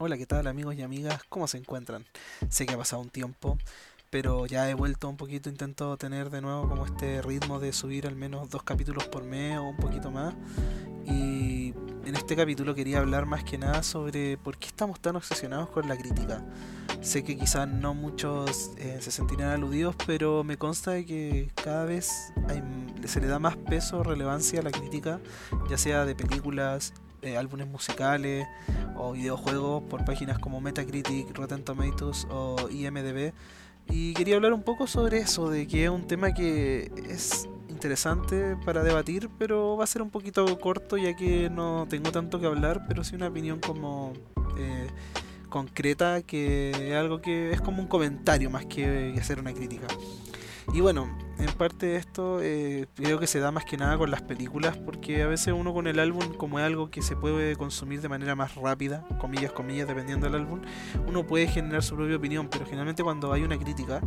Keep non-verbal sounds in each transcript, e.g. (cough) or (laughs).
Hola, ¿qué tal amigos y amigas? ¿Cómo se encuentran? Sé que ha pasado un tiempo, pero ya he vuelto un poquito, intento tener de nuevo como este ritmo de subir al menos dos capítulos por mes o un poquito más. Y en este capítulo quería hablar más que nada sobre por qué estamos tan obsesionados con la crítica. Sé que quizás no muchos eh, se sentirán aludidos, pero me consta de que cada vez se le da más peso, relevancia a la crítica, ya sea de películas, eh, álbumes musicales o videojuegos por páginas como Metacritic, Rotten Tomatoes o IMDb. Y quería hablar un poco sobre eso, de que es un tema que es interesante para debatir, pero va a ser un poquito corto ya que no tengo tanto que hablar, pero sí una opinión como eh, concreta, que es algo que es como un comentario más que hacer una crítica. Y bueno, en parte de esto eh, creo que se da más que nada con las películas, porque a veces uno con el álbum, como es algo que se puede consumir de manera más rápida, comillas, comillas, dependiendo del álbum, uno puede generar su propia opinión, pero generalmente cuando hay una crítica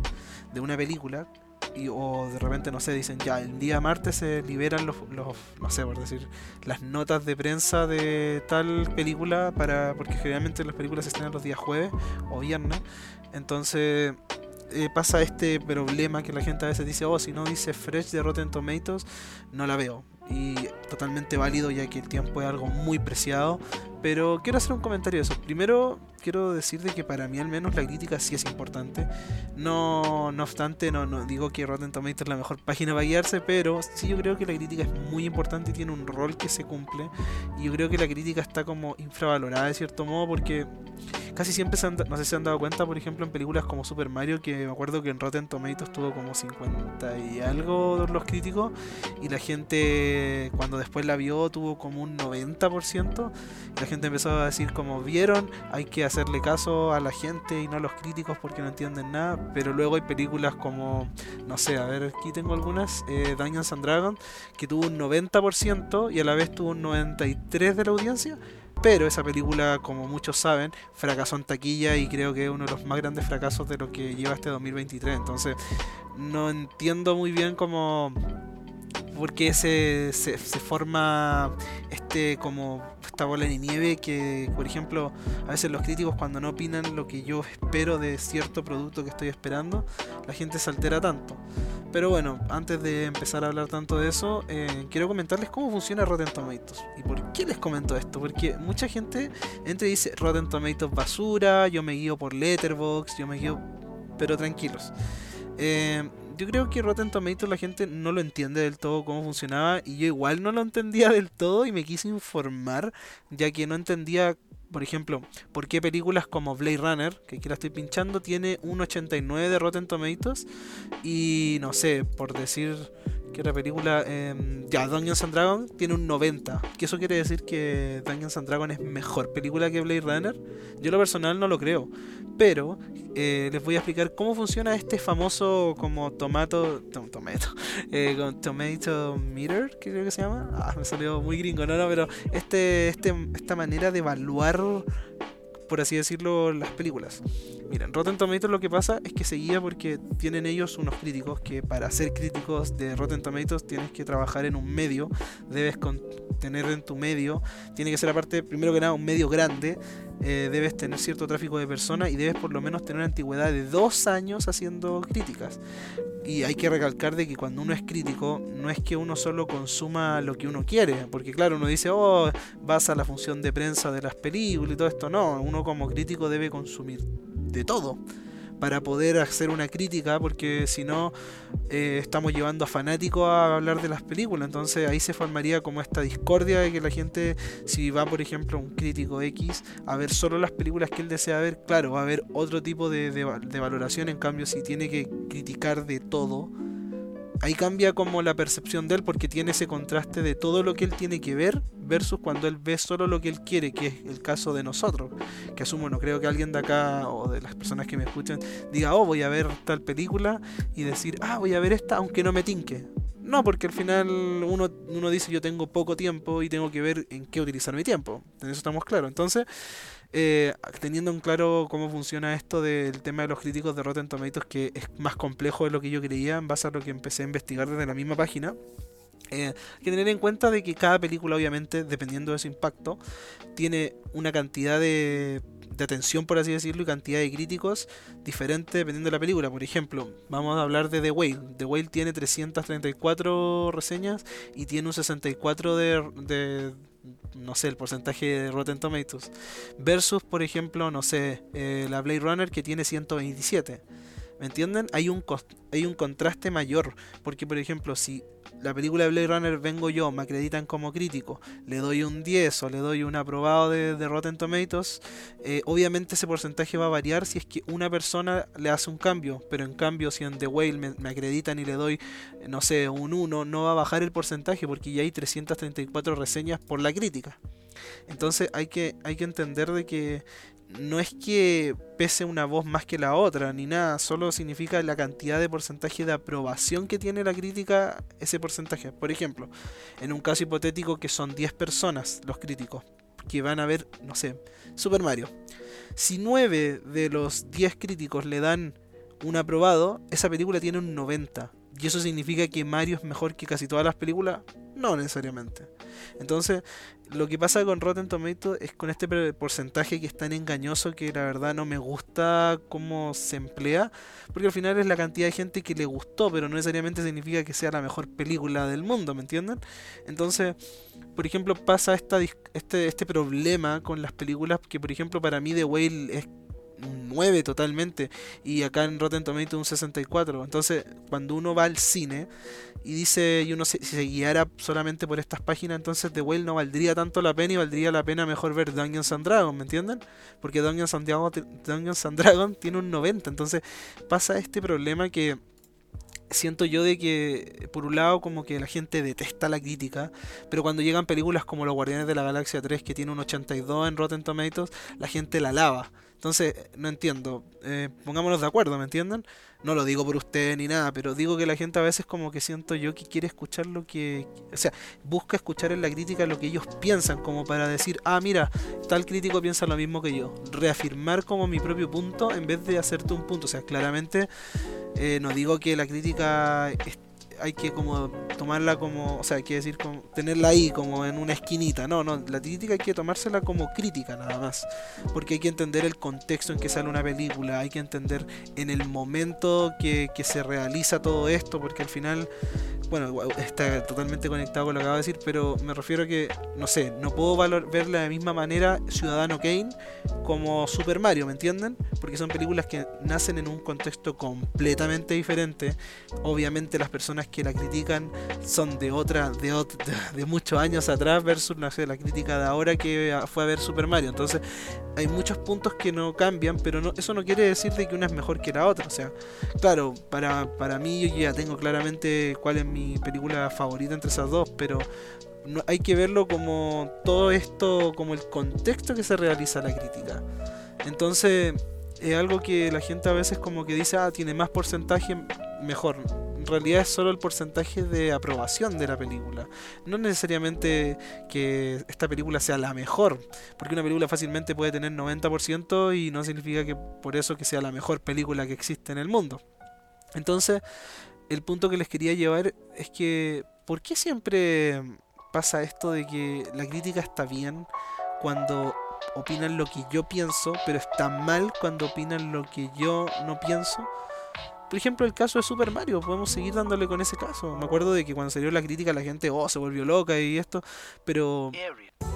de una película, y, o de repente, no sé, dicen ya, el día martes se liberan los, los, no sé, por decir, las notas de prensa de tal película, para porque generalmente las películas se estrenan los días jueves o viernes, entonces eh, pasa este problema que la gente a veces dice, oh, si no dice Fresh de Rotten Tomatoes, no la veo. Y totalmente válido ya que el tiempo es algo muy preciado. Pero quiero hacer un comentario de eso. Primero, quiero decir de que para mí al menos la crítica sí es importante. No, no obstante, no, no digo que Rotten Tomatoes es la mejor página para guiarse, pero sí yo creo que la crítica es muy importante y tiene un rol que se cumple. Y yo creo que la crítica está como infravalorada de cierto modo porque casi siempre se han, no sé si se han dado cuenta, por ejemplo, en películas como Super Mario, que me acuerdo que en Rotten Tomatoes tuvo como 50 y algo los críticos, y la gente cuando después la vio tuvo como un 90%, y la gente empezó a decir como vieron, hay que hacerle caso a la gente y no a los críticos porque no entienden nada, pero luego hay películas como, no sé, a ver, aquí tengo algunas, eh, Dungeons and Dragons, que tuvo un 90% y a la vez tuvo un 93% de la audiencia, pero esa película, como muchos saben, fracasó en taquilla y creo que es uno de los más grandes fracasos de lo que lleva este 2023. Entonces, no entiendo muy bien cómo por qué se, se, forma este como esta bola de nieve que, por ejemplo, a veces los críticos cuando no opinan lo que yo espero de cierto producto que estoy esperando, la gente se altera tanto. Pero bueno, antes de empezar a hablar tanto de eso, eh, quiero comentarles cómo funciona Rotten Tomatoes. ¿Y por qué les comento esto? Porque mucha gente entra dice Rotten Tomatoes basura, yo me guío por Letterboxd, yo me guío... Pero tranquilos. Eh, yo creo que Rotten Tomatoes la gente no lo entiende del todo cómo funcionaba y yo igual no lo entendía del todo y me quise informar ya que no entendía, por ejemplo, por qué películas como Blade Runner, que aquí la estoy pinchando, tiene un 89 de Rotten Tomatoes y no sé, por decir que otra película, eh, ya Dungeons and Dragons tiene un 90, que eso quiere decir que Dungeons and Dragons es mejor película que Blade Runner. Yo lo personal no lo creo, pero eh, les voy a explicar cómo funciona este famoso como tomato, tom, tomato, (laughs) eh, tomato meter, que creo que se llama. Ah, me salió muy gringo, no, no, pero este, este, esta manera de evaluar, por así decirlo, las películas. Miren, Rotten Tomatoes lo que pasa es que se guía porque tienen ellos unos críticos que para ser críticos de Rotten Tomatoes tienes que trabajar en un medio, debes tener en tu medio, tiene que ser aparte, primero que nada, un medio grande, eh, debes tener cierto tráfico de personas y debes por lo menos tener una antigüedad de dos años haciendo críticas. Y hay que recalcar de que cuando uno es crítico, no es que uno solo consuma lo que uno quiere, porque claro, uno dice, oh, vas a la función de prensa de las películas y todo esto, no, uno como crítico debe consumir de todo para poder hacer una crítica, porque si no eh, estamos llevando a fanáticos a hablar de las películas, entonces ahí se formaría como esta discordia de que la gente, si va por ejemplo un crítico X a ver solo las películas que él desea ver, claro, va a haber otro tipo de valoración, en cambio si tiene que criticar de todo, ahí cambia como la percepción de él porque tiene ese contraste de todo lo que él tiene que ver versus cuando él ve solo lo que él quiere, que es el caso de nosotros. Que asumo, no creo que alguien de acá o de las personas que me escuchan diga, oh, voy a ver tal película y decir, ah, voy a ver esta aunque no me tinque. No, porque al final uno, uno dice yo tengo poco tiempo y tengo que ver en qué utilizar mi tiempo. En eso estamos claros. Entonces, eh, teniendo en claro cómo funciona esto del tema de los críticos de Rotten Tomatoes, que es más complejo de lo que yo creía en base a lo que empecé a investigar desde la misma página, eh, hay que tener en cuenta de que cada película, obviamente, dependiendo de su impacto, tiene una cantidad de, de atención, por así decirlo, y cantidad de críticos diferente dependiendo de la película. Por ejemplo, vamos a hablar de The Whale. The Whale tiene 334 reseñas y tiene un 64 de, de no sé, el porcentaje de Rotten Tomatoes. Versus, por ejemplo, no sé, eh, la Blade Runner que tiene 127. ¿Me entienden? Hay un, hay un contraste mayor. Porque, por ejemplo, si la película de Blade Runner vengo yo, me acreditan como crítico, le doy un 10 o le doy un aprobado de, Rotten Tomatoes, eh, obviamente ese porcentaje va a variar si es que una persona le hace un cambio, pero en cambio si en The Whale me, acreditan y le doy, no sé, un 1, no va a bajar el porcentaje porque ya hay 334 reseñas por la crítica. Entonces hay que, hay que entender de que no es que pese una voz más que la otra, ni nada, solo significa la cantidad de porcentaje de aprobación que tiene la crítica, ese porcentaje. Por ejemplo, en un caso hipotético que son 10 personas los críticos que van a ver, no sé, Super Mario. Si 9 de los 10 críticos le dan un aprobado, esa película tiene un 90. ¿Y eso significa que Mario es mejor que casi todas las películas? No necesariamente. Entonces, lo que pasa con Rotten Tomatoes es con este porcentaje que es tan engañoso que la verdad no me gusta cómo se emplea, porque al final es la cantidad de gente que le gustó, pero no necesariamente significa que sea la mejor película del mundo, ¿me entienden? Entonces, por ejemplo, pasa esta, este, este problema con las películas que, por ejemplo, para mí The Whale es un 9 totalmente y acá en Rotten Tomatoes un 64. Entonces, cuando uno va al cine y dice, y uno se, si se guiara solamente por estas páginas, entonces The Whale no valdría tanto la pena y valdría la pena mejor ver Dungeons and Dragons, ¿me entienden? Porque Dungeons and, Dungeons and Dragons tiene un 90, entonces pasa este problema que siento yo de que por un lado como que la gente detesta la crítica, pero cuando llegan películas como Los Guardianes de la Galaxia 3 que tiene un 82 en Rotten Tomatoes, la gente la lava. Entonces, no entiendo. Eh, pongámonos de acuerdo, ¿me entienden? No lo digo por usted ni nada, pero digo que la gente a veces como que siento yo que quiere escuchar lo que... O sea, busca escuchar en la crítica lo que ellos piensan, como para decir, ah, mira, tal crítico piensa lo mismo que yo. Reafirmar como mi propio punto en vez de hacerte un punto. O sea, claramente eh, no digo que la crítica hay que como tomarla como, o sea, hay que decir, como, tenerla ahí como en una esquinita. No, no, la crítica hay que tomársela como crítica nada más. Porque hay que entender el contexto en que sale una película, hay que entender en el momento que, que se realiza todo esto, porque al final bueno, está totalmente conectado con lo que acabo de decir, pero me refiero a que, no sé, no puedo valor, ver de la misma manera Ciudadano Kane como Super Mario, ¿me entienden? Porque son películas que nacen en un contexto completamente diferente. Obviamente las personas que la critican son de otra, de, (laughs) de muchos años atrás versus, no sé, la crítica de ahora que fue a ver Super Mario. Entonces, hay muchos puntos que no cambian, pero no, eso no quiere decir de que una es mejor que la otra. O sea, claro, para, para mí yo ya tengo claramente cuál es mi película favorita entre esas dos, pero no, hay que verlo como todo esto, como el contexto que se realiza la crítica. Entonces, es algo que la gente a veces como que dice, ah, tiene más porcentaje, mejor. En realidad es solo el porcentaje de aprobación de la película. No necesariamente que esta película sea la mejor, porque una película fácilmente puede tener 90% y no significa que por eso que sea la mejor película que existe en el mundo. Entonces, el punto que les quería llevar es que, ¿por qué siempre pasa esto de que la crítica está bien cuando opinan lo que yo pienso, pero está mal cuando opinan lo que yo no pienso? Por ejemplo, el caso de Super Mario, podemos seguir dándole con ese caso. Me acuerdo de que cuando salió la crítica la gente, oh, se volvió loca y esto, pero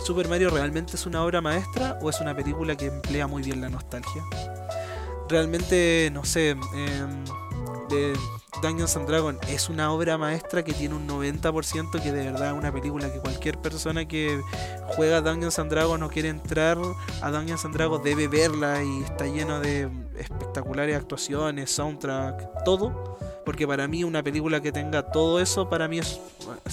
¿Super Mario realmente es una obra maestra o es una película que emplea muy bien la nostalgia? Realmente, no sé, eh, Dungeons and Dragons es una obra maestra que tiene un 90% que de verdad es una película que cualquier persona que juega Dungeons and Dragons o quiere entrar a Dungeons and Dragons debe verla y está lleno de espectaculares actuaciones, soundtrack, todo. Porque para mí una película que tenga todo eso, para mí es,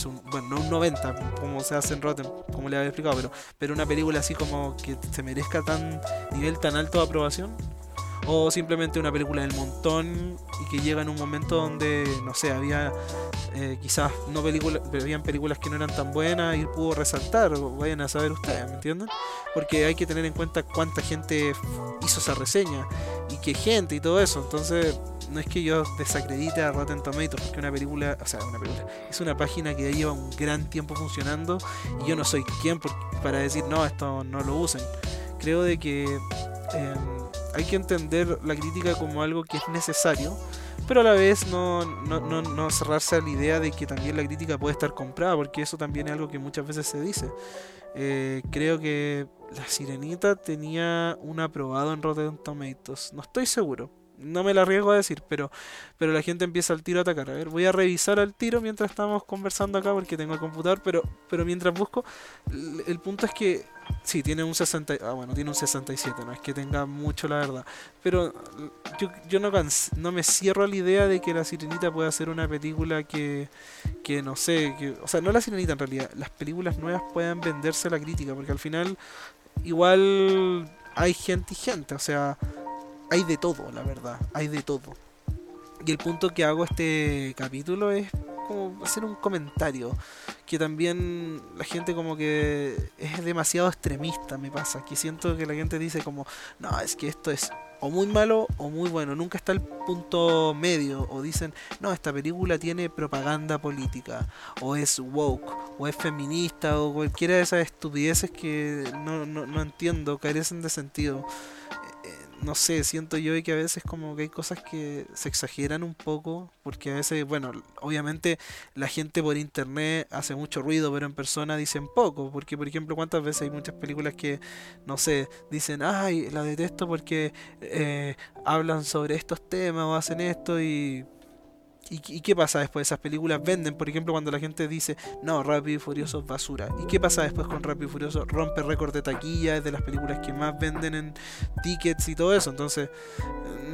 un, bueno, no un 90, como se hace en Rotten, como le había explicado, pero, pero una película así como que se merezca tan nivel tan alto de aprobación, o simplemente una película del montón y que llega en un momento donde, no sé, había eh, quizás no películas, habían películas que no eran tan buenas y pudo resaltar, vayan a saber ustedes, ¿me entienden? Porque hay que tener en cuenta cuánta gente hizo esa reseña y qué gente y todo eso, entonces no es que yo desacredite a Rotten Tomatoes, porque una película, o sea, una película, es una página que lleva un gran tiempo funcionando y yo no soy quien para decir, no, esto no lo usen. Creo de que em, hay que entender la crítica como algo que es necesario, pero a la vez no, no, no, no, cerrarse a la idea de que también la crítica puede estar comprada, porque eso también es algo que muchas veces se dice. Eh, creo que La Sirenita tenía un aprobado en Rotten Tomatoes, no estoy seguro, no me la arriesgo a decir, pero, pero la gente empieza al tiro a atacar. A ver, voy a revisar al tiro mientras estamos conversando acá porque tengo el computador, pero, pero mientras busco, el, punto es que sí, tiene un 60, ah, bueno, tiene un 67, no es que tenga mucho la verdad, pero yo, yo no, no me cierro a la idea de que La Sirenita pueda ser una película que, que no sé, que, o sea, no La Sirenita en realidad, las películas nuevas puedan venderse a la crítica, porque al final igual hay gente y gente, o sea, hay de todo, la verdad, hay de todo. Y el punto que hago este capítulo es como hacer un comentario que también la gente como que es demasiado extremista me pasa que siento que la gente dice como no es que esto es o muy malo o muy bueno nunca está el punto medio o dicen no esta película tiene propaganda política o es woke o es feminista o cualquiera de esas estupideces que no, no, no entiendo carecen de sentido no sé, siento yo que a veces como que hay cosas que se exageran un poco, porque a veces, bueno, obviamente la gente por internet hace mucho ruido, pero en persona dicen poco, porque por ejemplo, cuántas veces hay muchas películas que, no sé, dicen, ay, la detesto porque eh, hablan sobre estos temas o hacen esto y ¿Y, qué pasa después? Esas películas venden, por ejemplo, cuando la gente dice, no, Rápido y Furioso es basura. ¿Y qué pasa después con Rápido y Furioso? Rompe récord de taquilla, es de las películas que más venden en tickets y todo eso. Entonces,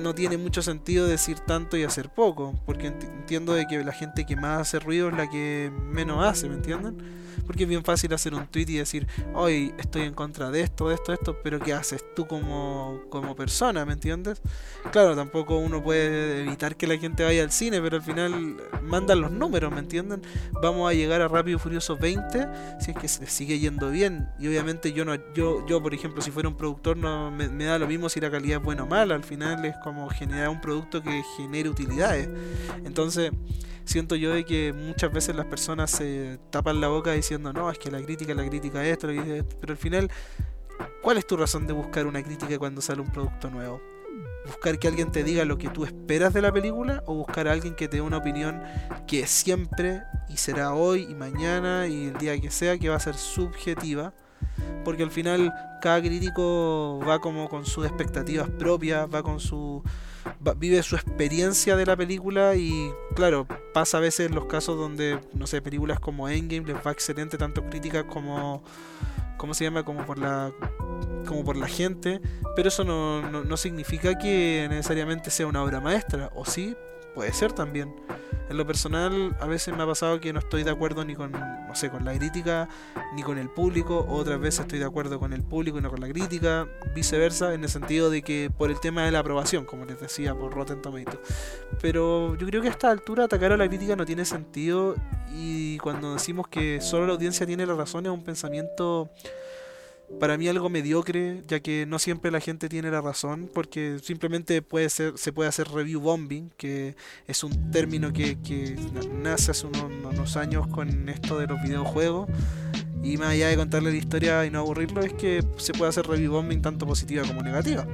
no tiene mucho sentido decir tanto y hacer poco, porque entiendo de que la gente que más hace ruido es la que menos hace, ¿me entienden? Porque es bien fácil hacer un tweet y decir, hoy estoy en contra de esto, de esto, de esto, pero ¿qué haces tú como, como persona, ¿me entiendes? Claro, tampoco uno puede evitar que la gente vaya al cine, pero al final mandan los números, ¿me entienden? Vamos a llegar a Rápido y Furioso 20 si es que se sigue yendo bien. Y obviamente yo no, yo, yo por ejemplo, si fuera un productor no me, da lo mismo si la calidad es buena o mala. Al final es como generar un producto que genere utilidades. Entonces, siento yo de que muchas veces las personas se tapan la boca diciendo, no, es que la crítica, la crítica esto, la crítica esto. Pero al final, ¿cuál es tu razón de buscar una crítica cuando sale un producto nuevo? buscar que alguien te diga lo que tú esperas de la película o buscar a alguien que te dé una opinión que siempre y será hoy y mañana y el día que sea que va a ser subjetiva porque al final cada crítico va como con sus expectativas propias va con su vive su experiencia de la película y claro pasa a veces los casos donde no sé películas como Endgame les va excelente tanto críticas como ¿cómo se llama? Como por la como por la gente, pero eso no, no, significa que necesariamente sea una obra maestra, o sí, puede ser también. En lo personal, a veces me ha pasado que no estoy de acuerdo ni con, no sé, con la crítica, ni con el público, otras veces estoy de acuerdo con el público y no con la crítica, viceversa, en el sentido de que por el tema de la aprobación, como les decía, por Rotten Tomatoes. Pero yo creo que a esta altura atacar a la crítica no tiene sentido y cuando decimos que solo la audiencia tiene la razón es un pensamiento para mí algo mediocre, ya que no siempre la gente tiene la razón, porque simplemente puede ser, se puede hacer review bombing, que es un término que, nace hace unos, años con esto de los videojuegos. Y más allá de contarle la historia y no aburrirlo, es que se puede hacer review bombing tanto positiva como negativa.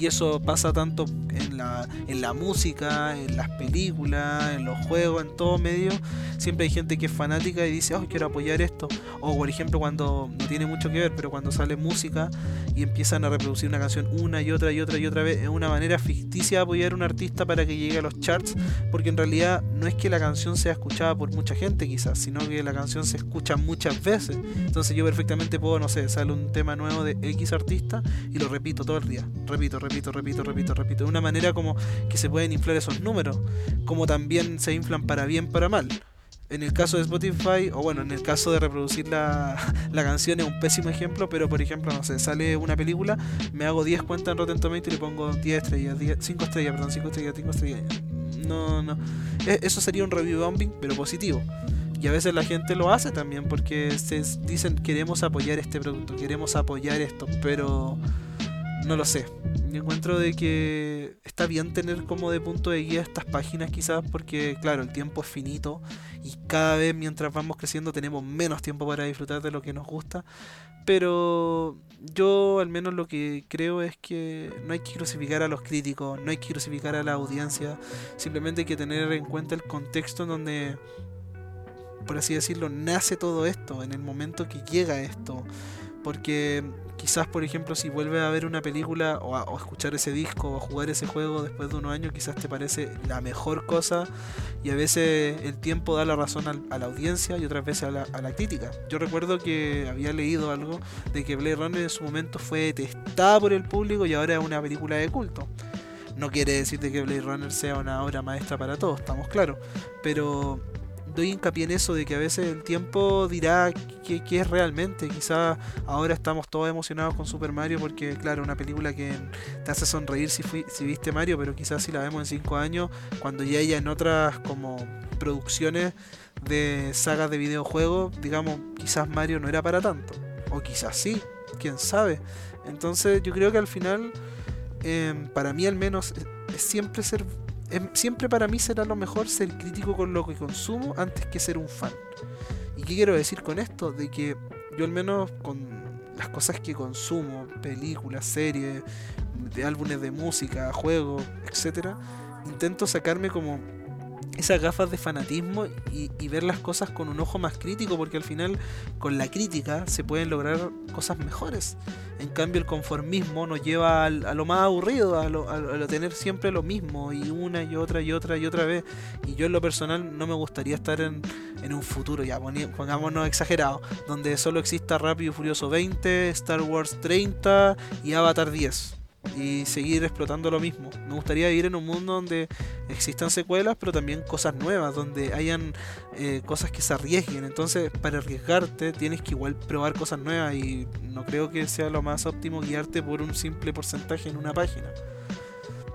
Y eso pasa tanto en la, en la música, en las películas, en los juegos, en todo medio. Siempre hay gente que es fanática y dice, oh, quiero apoyar esto. O por ejemplo, cuando no tiene mucho que ver, pero cuando sale música y empiezan a reproducir una canción una y otra y otra y otra vez, es una manera ficticia de apoyar a un artista para que llegue a los charts, porque en realidad no es que la canción sea escuchada por mucha gente quizás, sino que la canción se escucha muchas veces. Entonces yo perfectamente puedo, no sé, sale un tema nuevo de X artista y lo repito todo el día. Repito, repito repito, repito, repito, repito. De una manera como que se pueden inflar esos números, como también se inflan para bien, para mal. En el caso de Spotify, o bueno, en el caso de reproducir la, (laughs) la canción es un pésimo ejemplo, pero por ejemplo, no sé, sale una película, me hago 10 cuentas en Rotten Tomatoes y le pongo 10 estrellas, 5 estrellas, perdón, 5 estrellas, 5 estrellas. No, no. E, eso sería un review bombing, pero positivo. Y a veces la gente lo hace también porque se dicen queremos apoyar este producto, queremos apoyar esto, pero no lo sé. Yo encuentro de que está bien tener como de punto de guía estas páginas quizás porque claro, el tiempo es finito y cada vez mientras vamos creciendo tenemos menos tiempo para disfrutar de lo que nos gusta. Pero yo al menos lo que creo es que no hay que crucificar a los críticos, no hay que crucificar a la audiencia, simplemente hay que tener en cuenta el contexto en donde por así decirlo, nace todo esto, en el momento que llega esto. Porque quizás, por ejemplo, si vuelves a ver una película o a, escuchar ese disco o a jugar ese juego después de unos años, quizás te parece la mejor cosa y a veces el tiempo da la razón a, la audiencia y otras veces a la, crítica. Yo recuerdo que había leído algo de que Blade Runner en su momento fue detestada por el público y ahora es una película de culto. No quiere decir que Blade Runner sea una obra maestra para todos, estamos claros, pero doy hincapié en eso de que a veces el tiempo dirá qué, es realmente. Quizás ahora estamos todos emocionados con Super Mario porque, claro, una película que te hace sonreír si, viste Mario, pero quizás si la vemos en 5 años, cuando ya haya en otras como producciones de sagas de videojuegos, digamos, quizás Mario no era para tanto. O quizás sí, quién sabe. Entonces yo creo que al final, em, para mí al menos, es siempre ser siempre para mí será lo mejor ser crítico con lo que consumo antes que ser un fan. ¿Y qué quiero decir con esto? De que yo al menos con las cosas que consumo, películas, series, de álbumes de música, juegos, etcétera, intento sacarme como esas gafas de fanatismo y, ver las cosas con un ojo más crítico, porque al final con la crítica se pueden lograr cosas mejores. En cambio el conformismo nos lleva a lo más aburrido, a lo, tener siempre lo mismo, y una y otra y otra y otra vez. Y yo en lo personal no me gustaría estar en, en un futuro, ya pongámonos exagerado, donde solo exista Rápido y Furioso 20, Star Wars 30 y Avatar 10 y seguir explotando lo mismo. Me gustaría vivir en un mundo donde existan secuelas, pero también cosas nuevas, donde hayan eh, cosas que se arriesguen. Entonces, para arriesgarte, tienes que igual probar cosas nuevas y no creo que sea lo más óptimo guiarte por un simple porcentaje en una página.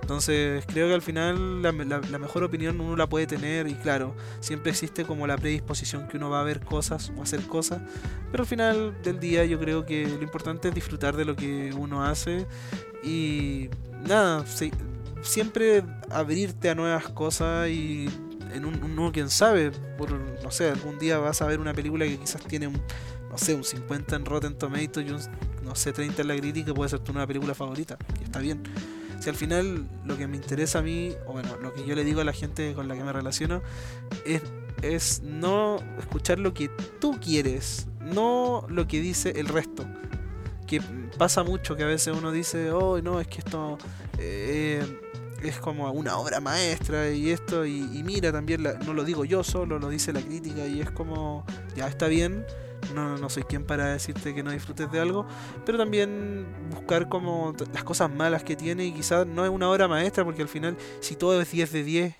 Entonces creo que al final la, mejor opinión uno la puede tener y claro, siempre existe como la predisposición que uno va a ver cosas o hacer cosas, pero al final del día yo creo que lo importante es disfrutar de lo que uno hace y nada, siempre abrirte a nuevas cosas y en un, uno quién sabe, por no sé, algún día vas a ver una película que quizás tiene un no sé, un 50 en Rotten Tomatoes y un no sé, 30 en la crítica, puede ser tu nueva película favorita, y está bien. Si al final lo que me interesa a mí, o bueno, lo que yo le digo a la gente con la que me relaciono, es, es no escuchar lo que tú quieres, no lo que dice el resto. Que pasa mucho que a veces uno dice, oh, no, es que esto eh, es como una obra maestra y esto, y, mira, también no lo digo yo solo, lo dice la crítica, y es como, ya está bien no, no soy quien para decirte que no disfrutes de algo, pero también buscar como las cosas malas que tiene y quizás no es una obra maestra, porque al final, si todo es 10 de 10,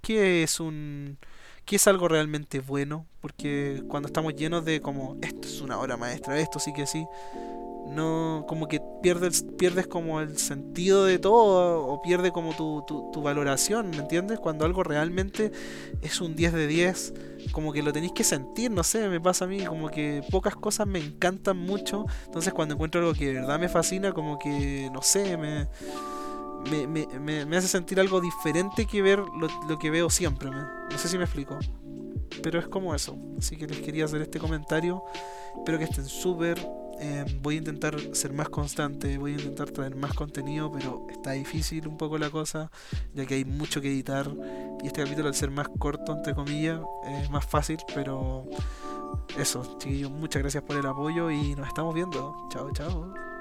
¿qué es un... ¿Qué es algo realmente bueno? Porque cuando estamos llenos de como, esto es una obra maestra, esto sí que sí, no como que pierdes pierdes como el sentido de todo o pierde como tu, tu, valoración, ¿me entiendes? Cuando algo realmente es un 10 de 10, como que lo tenéis que sentir, no sé, me pasa a mí, como que pocas cosas me encantan mucho, entonces cuando encuentro algo que de verdad me fascina, como que, no sé, me, me, me, me hace sentir algo diferente que ver lo, lo que veo siempre, no sé si me explico. Pero es como eso, así que les quería hacer este comentario, espero que estén súper Em, voy a intentar ser más constante, voy a intentar traer más contenido, pero está difícil un poco la cosa, ya que hay mucho que editar. Y este capítulo, al ser más corto, entre comillas, es más fácil, pero eso, chiquillos, muchas gracias por el apoyo y nos estamos viendo. Chao, chao.